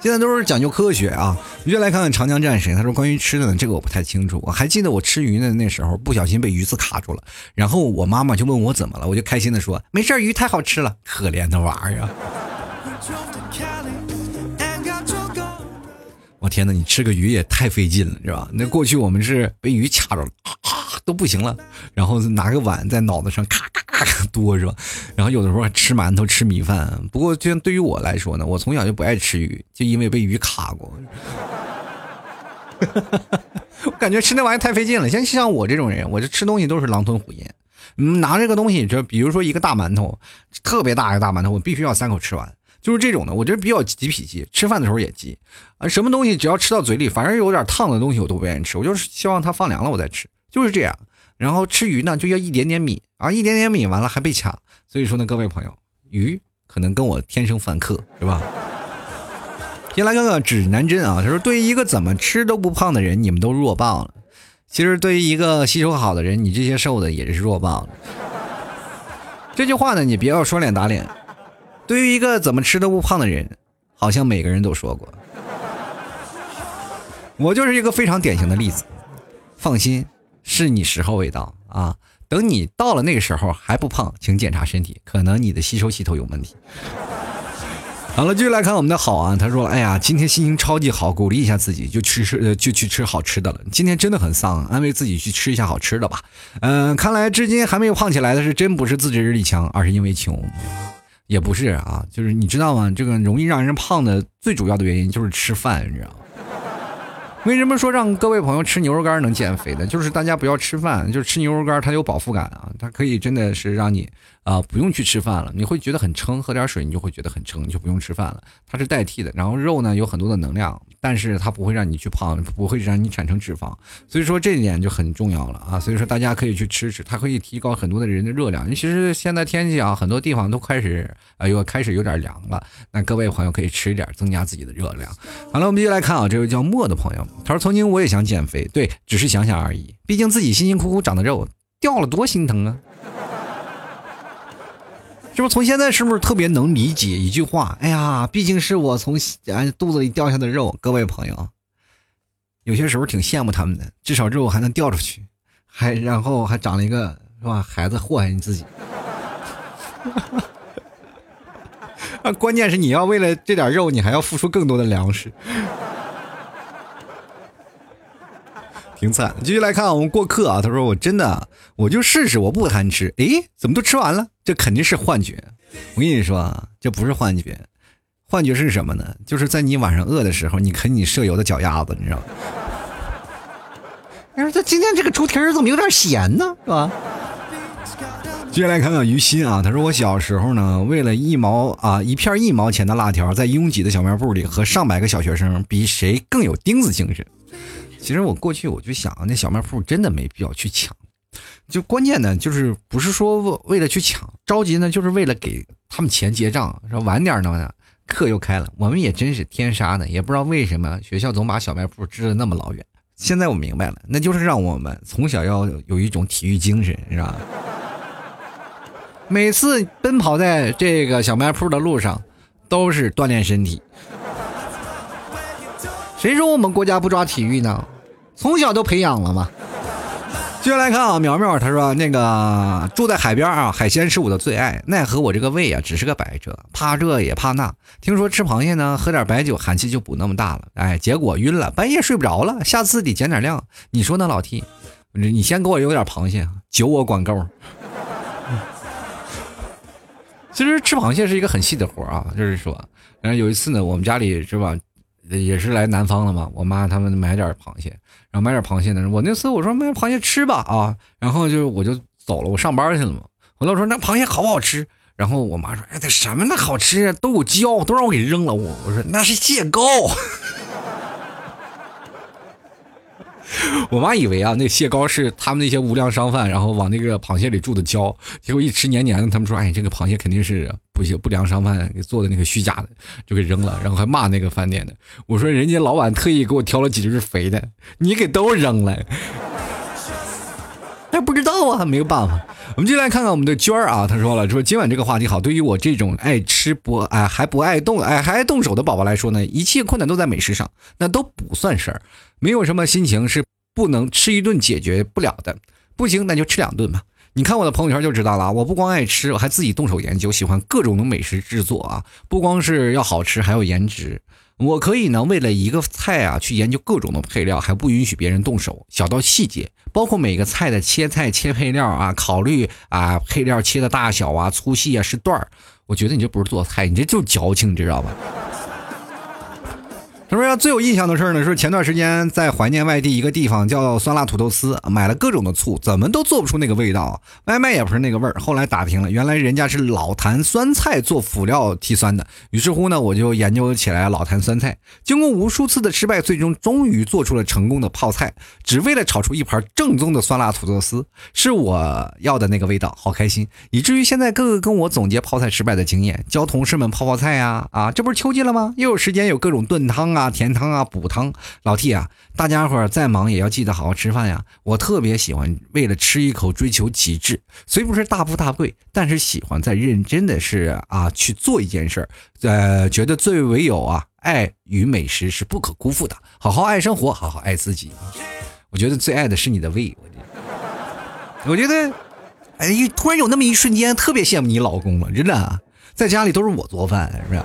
现在都是讲究科学啊！你就来看看长江战神，他说关于吃的呢，这个我不太清楚。我还记得我吃鱼的，那时候不小心被鱼刺卡住了，然后我妈妈就问我怎么了，我就开心的说没事鱼太好吃了。可怜的娃儿！我天哪，你吃个鱼也太费劲了，是吧？那过去我们是被鱼卡着了。都不行了，然后拿个碗在脑子上咔咔咔剁是吧？然后有的时候还吃馒头吃米饭。不过，就像对于我来说呢，我从小就不爱吃鱼，就因为被鱼卡过。我感觉吃那玩意太费劲了。像像我这种人，我这吃东西都是狼吞虎咽。嗯，拿这个东西，就比如说一个大馒头，特别大一个大馒头，我必须要三口吃完。就是这种的，我觉得比较急脾气，吃饭的时候也急啊。什么东西只要吃到嘴里，反正有点烫的东西，我都不愿意吃。我就是希望它放凉了，我再吃。就是这样，然后吃鱼呢就要一点点米啊，一点点米完了还被抢，所以说呢，各位朋友，鱼可能跟我天生犯克是吧？先来看看指南针啊，他说对于一个怎么吃都不胖的人，你们都弱爆了。其实对于一个吸收好的人，你这些瘦的也是弱爆了。这句话呢，你别要说脸打脸。对于一个怎么吃都不胖的人，好像每个人都说过。我就是一个非常典型的例子。放心，是你时候未到啊！等你到了那个时候还不胖，请检查身体，可能你的吸收系统有问题。好了，继续来看我们的好啊，他说：“哎呀，今天心情超级好，鼓励一下自己，就吃吃呃，就去吃好吃的了。今天真的很丧，安慰自己去吃一下好吃的吧。嗯，看来至今还没有胖起来的是真不是自制力强，而是因为穷，也不是啊，就是你知道吗？这个容易让人胖的最主要的原因就是吃饭，你知道吗？”为什么说让各位朋友吃牛肉干能减肥呢？就是大家不要吃饭，就是吃牛肉干，它有饱腹感啊，它可以真的是让你啊不用去吃饭了，你会觉得很撑，喝点水你就会觉得很撑，你就不用吃饭了，它是代替的。然后肉呢有很多的能量，但是它不会让你去胖，不会让你产生脂肪，所以说这一点就很重要了啊。所以说大家可以去吃吃，它可以提高很多的人的热量。其实现在天气啊，很多地方都开始啊又开始有点凉了，那各位朋友可以吃一点，增加自己的热量。好了，我们继续来看啊，这位叫莫的朋友。他说：“曾经我也想减肥，对，只是想想而已。毕竟自己辛辛苦苦长的肉掉了，多心疼啊！是不是？从现在是不是特别能理解一句话？哎呀，毕竟是我从肚子里掉下的肉。各位朋友，有些时候挺羡慕他们的，至少肉还能掉出去，还然后还长了一个是吧？孩子祸害你自己。啊，关键是你要为了这点肉，你还要付出更多的粮食。”挺惨，继续来看我们过客啊。他说：“我真的，我就试试，我不贪吃。诶，怎么都吃完了？这肯定是幻觉。我跟你说啊，这不是幻觉，幻觉是什么呢？就是在你晚上饿的时候，你啃你舍友的脚丫子，你知道吗？你说他今天这个猪蹄儿怎么有点咸呢？是吧？”接下来看看于心啊。他说：“我小时候呢，为了一毛啊一片一毛钱的辣条，在拥挤的小卖部里和上百个小学生比谁更有钉子精神。”其实我过去我就想，那小卖铺真的没必要去抢，就关键呢，就是不是说为了去抢，着急呢，就是为了给他们钱结账，说晚点呢，课又开了。我们也真是天杀的，也不知道为什么学校总把小卖铺支的那么老远。现在我明白了，那就是让我们从小要有一种体育精神，是吧？每次奔跑在这个小卖铺的路上，都是锻炼身体。谁说我们国家不抓体育呢？从小都培养了嘛。接下来看啊，苗苗他说那个住在海边啊，海鲜是我的最爱，奈何我这个胃啊只是个摆设，怕这也怕那。听说吃螃蟹呢，喝点白酒，寒气就不那么大了。哎，结果晕了，半夜睡不着了，下次得减点量。你说呢，老 T？你先给我留点螃蟹，酒我管够。其实吃螃蟹是一个很细的活啊，就是说，然后有一次呢，我们家里是吧，也是来南方了嘛，我妈他们买点螃蟹，然后买点螃蟹呢，我那次我说买螃蟹吃吧啊，然后就我就走了，我上班去了嘛，我老说那螃蟹好不好吃，然后我妈说哎，这什么那好吃啊，都有胶，都让我给扔了，我我说那是蟹膏。我妈以为啊，那蟹膏是他们那些无良商贩，然后往那个螃蟹里注的胶，结果一吃黏黏的。他们说：“哎，这个螃蟹肯定是不行，不良商贩给做的那个虚假的，就给扔了。”然后还骂那个饭店的。我说：“人家老板特意给我挑了几只肥的，你给都扔了。”那不知道啊，没有办法。我们就来看看我们的娟儿啊，他说了：“说今晚这个话题好，对于我这种爱吃不哎还不爱动哎还爱动手的宝宝来说呢，一切困难都在美食上，那都不算事儿。”没有什么心情是不能吃一顿解决不了的，不行那就吃两顿吧。你看我的朋友圈就知道了，我不光爱吃，我还自己动手研究，喜欢各种的美食制作啊。不光是要好吃，还要颜值。我可以呢，为了一个菜啊，去研究各种的配料，还不允许别人动手，小到细节，包括每个菜的切菜、切配料啊，考虑啊配料切的大小啊、粗细啊、是段儿。我觉得你这不是做菜，你这就是矫情，你知道吧？他说：“最有印象的事儿呢，是前段时间在怀念外地一个地方叫酸辣土豆丝，买了各种的醋，怎么都做不出那个味道，外卖也不是那个味儿。后来打听了，原来人家是老坛酸菜做辅料提酸的。于是乎呢，我就研究起来老坛酸菜。经过无数次的失败，最终终于做出了成功的泡菜，只为了炒出一盘正宗的酸辣土豆丝，是我要的那个味道，好开心。以至于现在各个跟我总结泡菜失败的经验，教同事们泡泡菜呀，啊，这不是秋季了吗？又有时间有各种炖汤啊。”啊，甜汤啊，补汤，老 T 啊，大家伙再忙也要记得好好吃饭呀。我特别喜欢为了吃一口追求极致，虽不是大富大贵，但是喜欢在认真的是啊去做一件事儿，呃，觉得最唯有啊爱与美食是不可辜负的，好好爱生活，好好爱自己。我觉得最爱的是你的胃，我觉得，哎，突然有那么一瞬间特别羡慕你老公了，真的，在家里都是我做饭，是不是？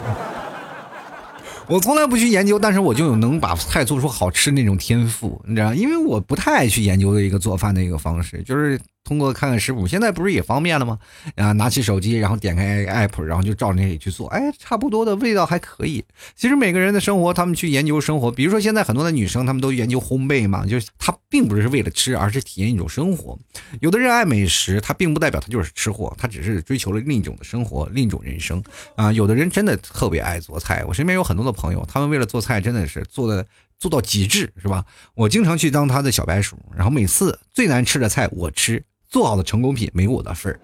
我从来不去研究，但是我就有能把菜做出好吃那种天赋，你知道因为我不太爱去研究的一个做饭的一个方式，就是。通过看看食谱，现在不是也方便了吗？啊，拿起手机，然后点开 app，然后就照那里去做，哎，差不多的味道还可以。其实每个人的生活，他们去研究生活，比如说现在很多的女生，她们都研究烘焙嘛，就是她并不是为了吃，而是体验一种生活。有的人爱美食，他并不代表他就是吃货，他只是追求了另一种的生活，另一种人生啊。有的人真的特别爱做菜，我身边有很多的朋友，他们为了做菜真的是做的做到极致，是吧？我经常去当他的小白鼠，然后每次最难吃的菜我吃。做好的成功品没我的份儿，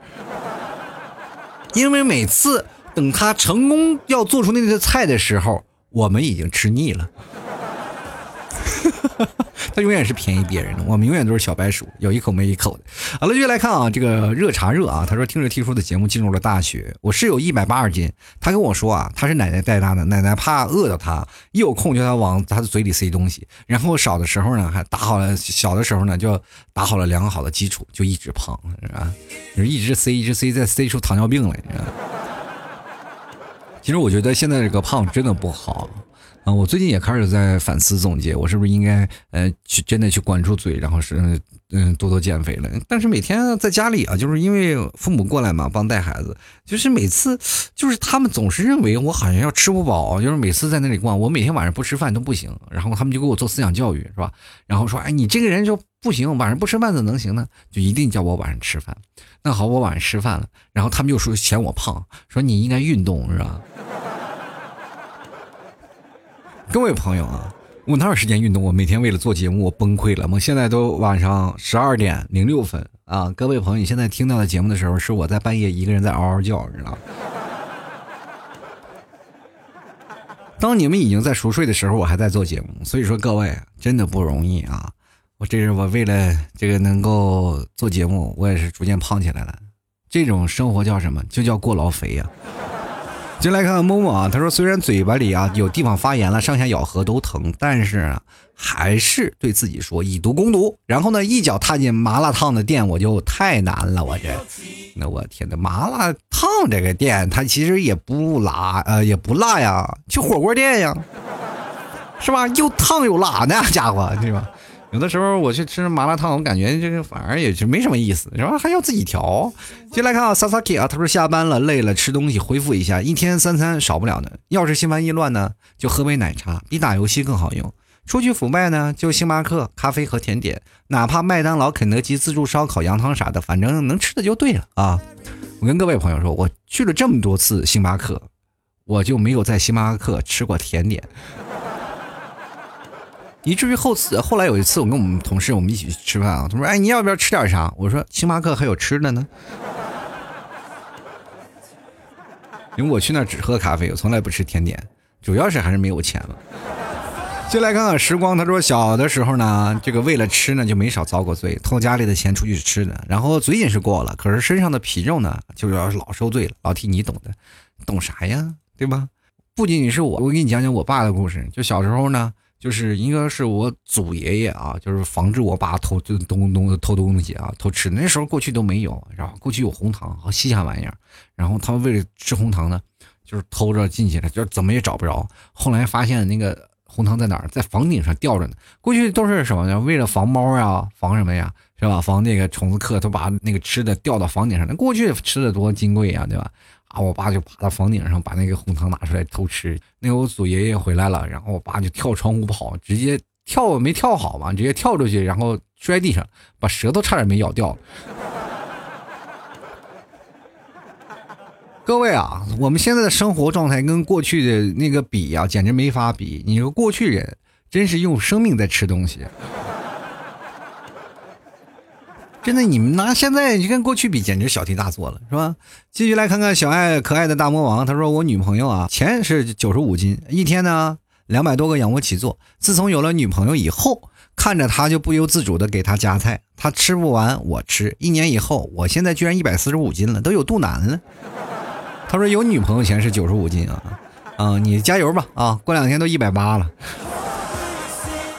因为每次等他成功要做出那些菜的时候，我们已经吃腻了。他永远是便宜别人的，我们永远都是小白鼠，有一口没一口的。好了，继续来看啊，这个热茶热啊，他说听着 T 叔的节目进入了大学。我室友一百八十斤，他跟我说啊，他是奶奶带大的，奶奶怕饿到他，一有空就要往他的嘴里塞东西。然后少的时候呢，还打好了，小的时候呢就打好了良好的基础，就一直胖，是吧？就是一直塞，一直塞，再塞出糖尿病来。其实我觉得现在这个胖真的不好。啊，我最近也开始在反思总结，我是不是应该呃去真的去管住嘴，然后是嗯多多减肥了。但是每天在家里啊，就是因为父母过来嘛，帮带孩子，就是每次就是他们总是认为我好像要吃不饱，就是每次在那里逛，我每天晚上不吃饭都不行，然后他们就给我做思想教育，是吧？然后说，哎，你这个人就不行，晚上不吃饭怎么能行呢？就一定叫我晚上吃饭。那好，我晚上吃饭了，然后他们就说嫌我胖，说你应该运动，是吧？各位朋友啊，我哪有时间运动？我每天为了做节目，我崩溃了。我现在都晚上十二点零六分啊！各位朋友，你现在听到的节目的时候，是我在半夜一个人在嗷嗷叫，知道吗？当你们已经在熟睡的时候，我还在做节目。所以说，各位真的不容易啊！我这是我为了这个能够做节目，我也是逐渐胖起来了。这种生活叫什么？就叫过劳肥呀！进来看看某某啊，他说虽然嘴巴里啊有地方发炎了，上下咬合都疼，但是啊还是对自己说以毒攻毒。然后呢，一脚踏进麻辣烫的店，我就太难了，我这，那我天呐，麻辣烫这个店，它其实也不辣，呃，也不辣呀，就火锅店呀，是吧？又烫又辣，那家伙，对吧？有的时候我去吃麻辣烫，我感觉这个反而也就没什么意思，然后还要自己调。进来看啊，Sasaki 啊，他说下班了累了，吃东西恢复一下，一天三餐少不了的。要是心烦意乱呢，就喝杯奶茶，比打游戏更好用。出去腐败呢，就星巴克咖啡和甜点，哪怕麦当劳、肯德基自助烧烤、羊汤啥的，反正能吃的就对了啊。我跟各位朋友说，我去了这么多次星巴克，我就没有在星巴克吃过甜点。以至于后次后来有一次，我跟我们同事我们一起去吃饭啊，他说：“哎，你要不要吃点啥？”我说：“星巴克还有吃的呢。”因为我去那只喝咖啡，我从来不吃甜点，主要是还是没有钱了。就来看看时光，他说小的时候呢，这个为了吃呢就没少遭过罪，偷家里的钱出去吃的，然后嘴瘾是过了，可是身上的皮肉呢，就要老受罪了。老提你懂的，懂啥呀？对吧？不仅仅是我，我给你讲讲我爸的故事。就小时候呢。就是应该是我祖爷爷啊，就是防止我爸偷东东东偷东西啊，偷吃。那时候过去都没有，然后过去有红糖和稀罕玩意儿，然后他们为了吃红糖呢，就是偷着进去了，就是怎么也找不着。后来发现那个红糖在哪儿，在房顶上吊着呢。过去都是什么呢？为了防猫呀，防什么呀，是吧？防那个虫子客，都把那个吃的吊到房顶上。那过去吃的多金贵呀，对吧？啊！我爸就爬到房顶上，把那个红糖拿出来偷吃。那个我祖爷爷回来了，然后我爸就跳窗户跑，直接跳没跳好嘛，直接跳出去，然后摔地上，把舌头差点没咬掉。各位啊，我们现在的生活状态跟过去的那个比啊，简直没法比。你说过去人真是用生命在吃东西。真的，你们拿现在你跟过去比，简直小题大做了，是吧？继续来看看小爱可爱的大魔王，他说：“我女朋友啊，钱是九十五斤，一天呢两百多个仰卧起坐。自从有了女朋友以后，看着她就不由自主的给她夹菜，她吃不完我吃。一年以后，我现在居然一百四十五斤了，都有肚腩了。”他说：“有女朋友钱是九十五斤啊，啊，你加油吧啊，过两天都一百八了。”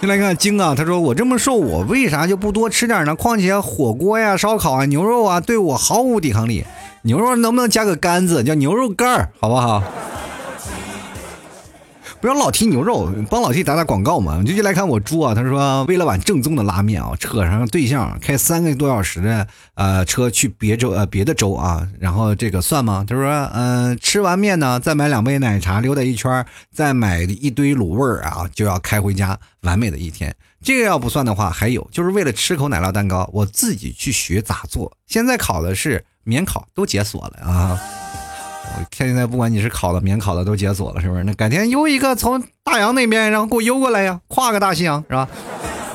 进来看晶啊，他说我这么瘦，我为啥就不多吃点呢？况且火锅呀、烧烤啊、牛肉啊，对我毫无抵抗力。牛肉能不能加个干字，叫牛肉干儿，好不好？不要老提牛肉，帮老 T 打打广告嘛。就就来看我猪啊，他说为了碗正宗的拉面啊，扯上对象开三个多小时的呃车去别州呃别的州啊，然后这个算吗？他说嗯，吃完面呢，再买两杯奶茶溜达一圈，再买一堆卤味儿啊，就要开回家，完美的一天。这个要不算的话，还有就是为了吃口奶酪蛋糕，我自己去学咋做。现在考的是免考，都解锁了啊。现在不管你是考的、免考的，都解锁了，是不是？那改天邮一个从大洋那边，然后给我邮过来呀，跨个大西洋，是吧？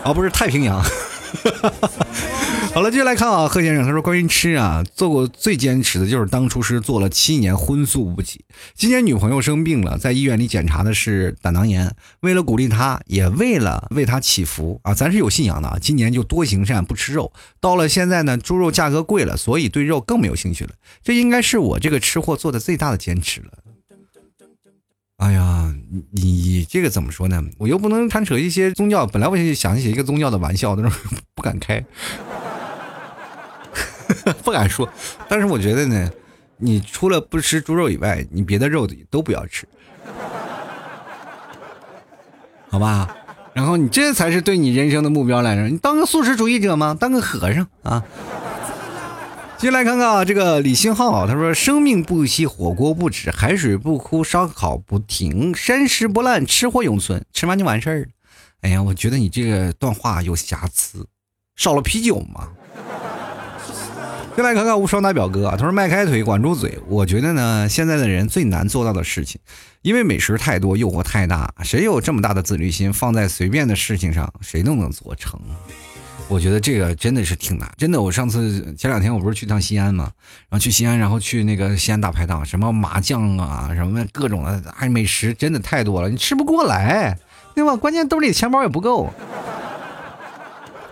哦，不是太平洋。好了，接下来看啊，贺先生他说关于吃啊，做过最坚持的就是当厨师做了七年荤素不忌。今年女朋友生病了，在医院里检查的是胆囊炎。为了鼓励她，也为了为她祈福啊，咱是有信仰的啊。今年就多行善，不吃肉。到了现在呢，猪肉价格贵了，所以对肉更没有兴趣了。这应该是我这个吃货做的最大的坚持了。哎呀，你这个怎么说呢？我又不能掺扯一些宗教，本来我想起一个宗教的玩笑，但是不敢开。不敢说，但是我觉得呢，你除了不吃猪肉以外，你别的肉都不要吃，好吧？然后你这才是对你人生的目标来着。你当个素食主义者吗？当个和尚啊？进来看看啊，这个李兴浩他说：“生命不息，火锅不止，海水不枯，烧烤不停，山石不烂，吃货永存。吃完就完事儿。”哎呀，我觉得你这个段话有瑕疵，少了啤酒吗？再来看看无双大表哥，他说迈开腿管住嘴。我觉得呢，现在的人最难做到的事情，因为美食太多，诱惑太大，谁有这么大的自律心，放在随便的事情上，谁都能做成。我觉得这个真的是挺难，真的。我上次前两天我不是去趟西安嘛，然后去西安，然后去那个西安大排档，什么麻酱啊，什么各种的，哎，美食真的太多了，你吃不过来，对吧？关键兜里钱包也不够。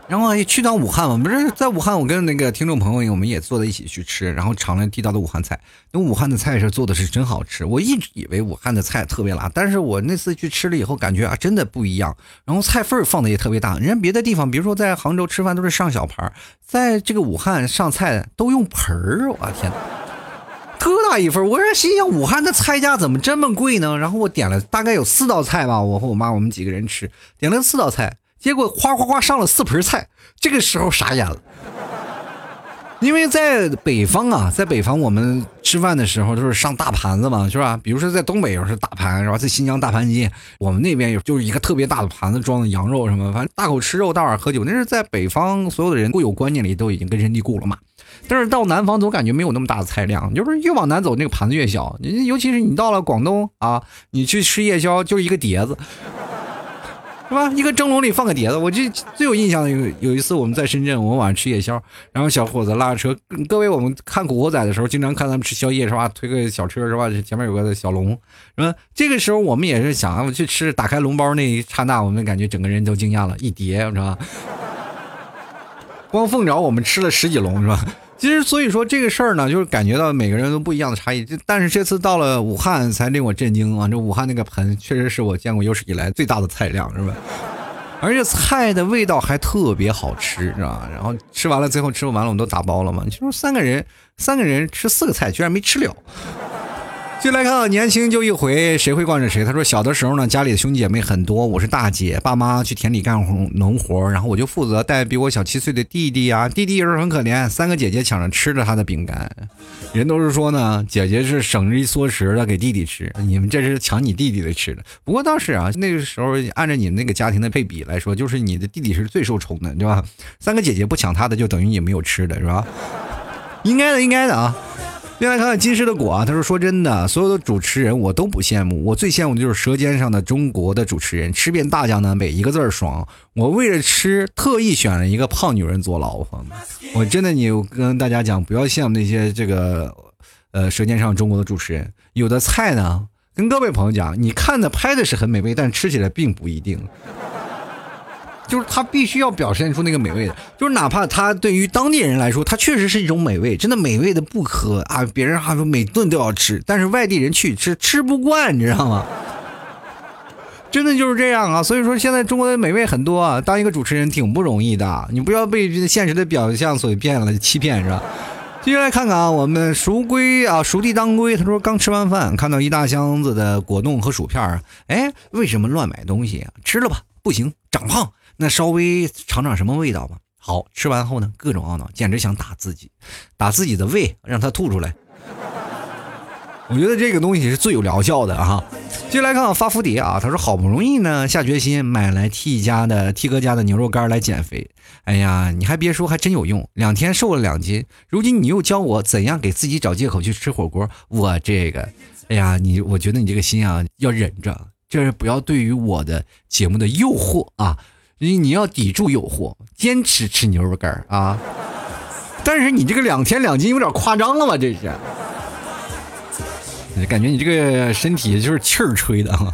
然后去到武汉嘛，不是在武汉，我跟那个听众朋友我们也坐在一起去吃，然后尝了地道的武汉菜。那武汉的菜是做的是真好吃，我一直以为武汉的菜特别辣，但是我那次去吃了以后，感觉啊真的不一样。然后菜份放的也特别大，人家别的地方，比如说在杭州吃饭都是上小盘，在这个武汉上菜都用盆儿，我天，特大一份。我说心想，武汉的菜价怎么这么贵呢？然后我点了大概有四道菜吧，我和我妈我们几个人吃，点了四道菜。结果哗哗哗上了四盆菜，这个时候傻眼了，因为在北方啊，在北方我们吃饭的时候都是上大盘子嘛，是吧？比如说在东北又是大盘，是吧？在新疆大盘鸡，我们那边有就是一个特别大的盘子装的羊肉什么，反正大口吃肉，大碗喝酒，那是在北方所有的人固有观念里都已经根深蒂固了嘛。但是到南方总感觉没有那么大的菜量，就是越往南走那个盘子越小，尤其是你到了广东啊，你去吃夜宵就是一个碟子。是吧？一个蒸笼里放个碟子，我就最有印象的有有一次我们在深圳，我们晚上吃夜宵，然后小伙子拉着车，各位我们看古惑仔的时候，经常看他们吃宵夜是吧？推个小车是吧？前面有个小笼，是吧？这个时候我们也是想我去吃，打开笼包那一刹那，我们感觉整个人都惊讶了，一碟是吧？光凤爪我们吃了十几笼是吧？其实，所以说这个事儿呢，就是感觉到每个人都不一样的差异。但是这次到了武汉，才令我震惊啊！这武汉那个盆，确实是我见过有史以来最大的菜量，是吧？而且菜的味道还特别好吃，是吧？然后吃完了，最后吃不完了，我们都打包了嘛。你说三个人，三个人吃四个菜，居然没吃了。就来看，年轻就一回，谁会惯着谁？他说，小的时候呢，家里的兄弟姐妹很多，我是大姐，爸妈去田里干活农活，然后我就负责带比我小七岁的弟弟啊。弟弟也是很可怜，三个姐姐抢着吃着他的饼干。人都是说呢，姐姐是省着一缩食的给弟弟吃，你们这是抢你弟弟的吃的。不过倒是啊，那个时候按照你们那个家庭的配比来说，就是你的弟弟是最受宠的，对吧？三个姐姐不抢他的，就等于你没有吃的，是吧？应该的，应该的啊。另外看看金狮的果啊，他说：“说真的，所有的主持人我都不羡慕，我最羡慕的就是《舌尖上的中国》的主持人，吃遍大江南北，一个字儿爽。我为了吃，特意选了一个胖女人做老婆。我真的，你跟大家讲，不要羡慕那些这个，呃，《舌尖上中国》的主持人，有的菜呢，跟各位朋友讲，你看的拍的是很美味，但吃起来并不一定。”就是他必须要表现出那个美味的，就是哪怕他对于当地人来说，他确实是一种美味，真的美味的不可啊！别人还说每顿都要吃，但是外地人去吃吃不惯，你知道吗？真的就是这样啊！所以说现在中国的美味很多啊，当一个主持人挺不容易的，你不要被现实的表象所骗了，欺骗是吧？接下来看看啊，我们熟归啊，熟地当归。他说刚吃完饭，看到一大箱子的果冻和薯片啊哎，为什么乱买东西啊？吃了吧，不行，长胖。那稍微尝尝什么味道吧。好吃完后呢，各种懊恼，简直想打自己，打自己的胃，让他吐出来。我觉得这个东西是最有疗效的啊。接下来看看发福蝶啊，他说好不容易呢下决心买来 T 家的 T 哥家的牛肉干来减肥。哎呀，你还别说，还真有用，两天瘦了两斤。如今你又教我怎样给自己找借口去吃火锅，我这个，哎呀，你我觉得你这个心啊要忍着，就是不要对于我的节目的诱惑啊。你你要抵住诱惑，坚持吃牛肉干啊！但是你这个两天两斤有点夸张了吧？这是，感觉你这个身体就是气儿吹的哈。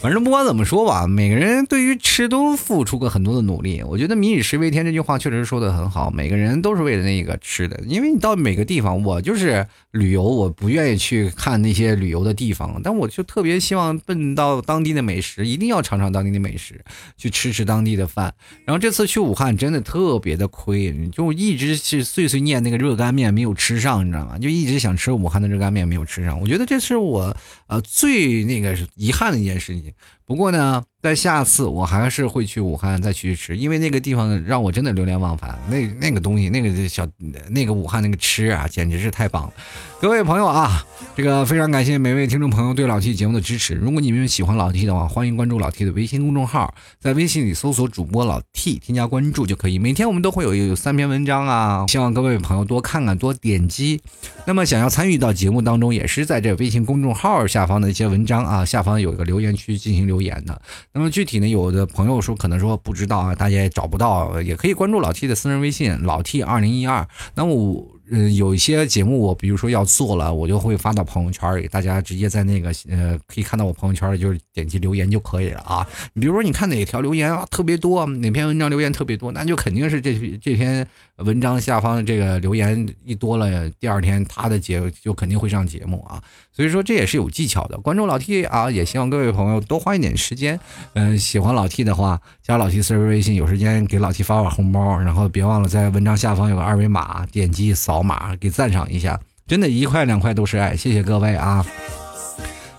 反正不管怎么说吧，每个人对于吃都付出过很多的努力。我觉得“民以食为天”这句话确实说的很好，每个人都是为了那个吃的。因为你到每个地方，我就是旅游，我不愿意去看那些旅游的地方，但我就特别希望奔到当地的美食，一定要尝尝当地的美食，去吃吃当地的饭。然后这次去武汉真的特别的亏，就一直是碎碎念那个热干面没有吃上，你知道吗？就一直想吃武汉的热干面没有吃上。我觉得这是我呃最那个遗憾的一件事情。不过呢，在下次我还是会去武汉再去吃，因为那个地方让我真的流连忘返。那那个东西，那个小那个武汉那个吃啊，简直是太棒了。各位朋友啊，这个非常感谢每位听众朋友对老 T 节目的支持。如果你们喜欢老 T 的话，欢迎关注老 T 的微信公众号，在微信里搜索主播老 T，添加关注就可以。每天我们都会有有三篇文章啊，希望各位朋友多看看，多点击。那么想要参与到节目当中，也是在这微信公众号下方的一些文章啊，下方有一个留言区进行留。言的，那么具体呢？有的朋友说可能说不知道啊，大家也找不到，也可以关注老 T 的私人微信老 T 二零一二。那么嗯，有一些节目我比如说要做了，我就会发到朋友圈里，大家直接在那个呃可以看到我朋友圈里，就是点击留言就可以了啊。比如说你看哪条留言啊特别多，哪篇文章留言特别多，那就肯定是这这篇文章下方这个留言一多了，第二天他的节就肯定会上节目啊。所以说这也是有技巧的。关注老 T 啊，也希望各位朋友多花一点时间。嗯，喜欢老 T 的话，加老 T 私人微信，有时间给老 T 发发红包，然后别忘了在文章下方有个二维码，点击扫码给赞赏一下，真的，一块两块都是爱，谢谢各位啊。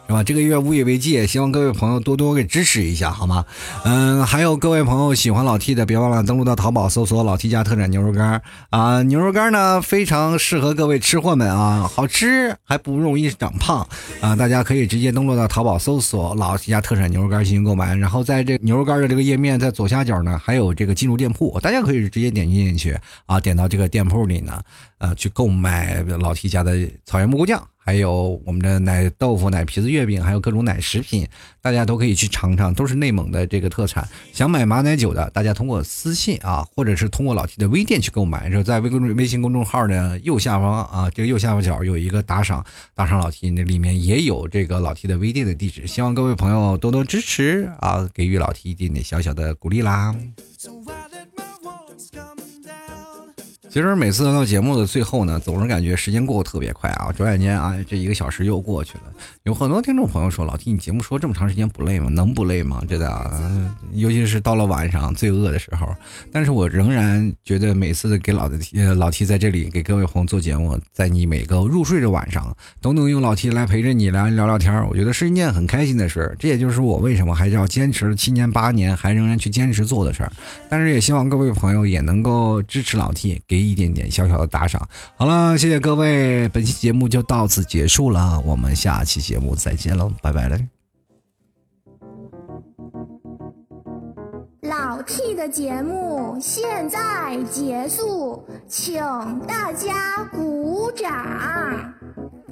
是吧？这个月无以为继，希望各位朋友多多给支持一下，好吗？嗯，还有各位朋友喜欢老 T 的，别忘了登录到淘宝搜索“老 T 家特产牛肉干”啊，牛肉干呢非常适合各位吃货们啊，好吃还不容易长胖啊，大家可以直接登录到淘宝搜索“老 T 家特产牛肉干”进行购买。然后在这牛肉干的这个页面，在左下角呢还有这个进入店铺，大家可以直接点击进去啊，点到这个店铺里呢，呃，去购买老 T 家的草原蘑菇酱。还有我们的奶豆腐、奶皮子月饼，还有各种奶食品，大家都可以去尝尝，都是内蒙的这个特产。想买马奶酒的，大家通过私信啊，或者是通过老 T 的微店去购买。然后在微公微信公众号的右下方啊，这个右下方角有一个打赏，打赏老 T，那里面也有这个老 T 的微店的地址。希望各位朋友多多支持啊，给予老 T 一点点小小的鼓励啦。其实每次到节目的最后呢，总是感觉时间过得特别快啊！转眼间啊，这一个小时又过去了。有很多听众朋友说：“老 T，，你节目说这么长时间不累吗？能不累吗？”真的啊，尤其是到了晚上最饿的时候。但是我仍然觉得每次给老的老 T 在这里给各位朋友做节目，在你每个入睡的晚上，都能用老 T 来陪着你来聊聊天我觉得是一件很开心的事这也就是我为什么还是要坚持七年八年还仍然去坚持做的事儿。但是也希望各位朋友也能够支持老 T，给。一点点小小的打赏，好了，谢谢各位，本期节目就到此结束了，我们下期节目再见喽，拜拜了。老 T 的节目现在结束，请大家鼓掌。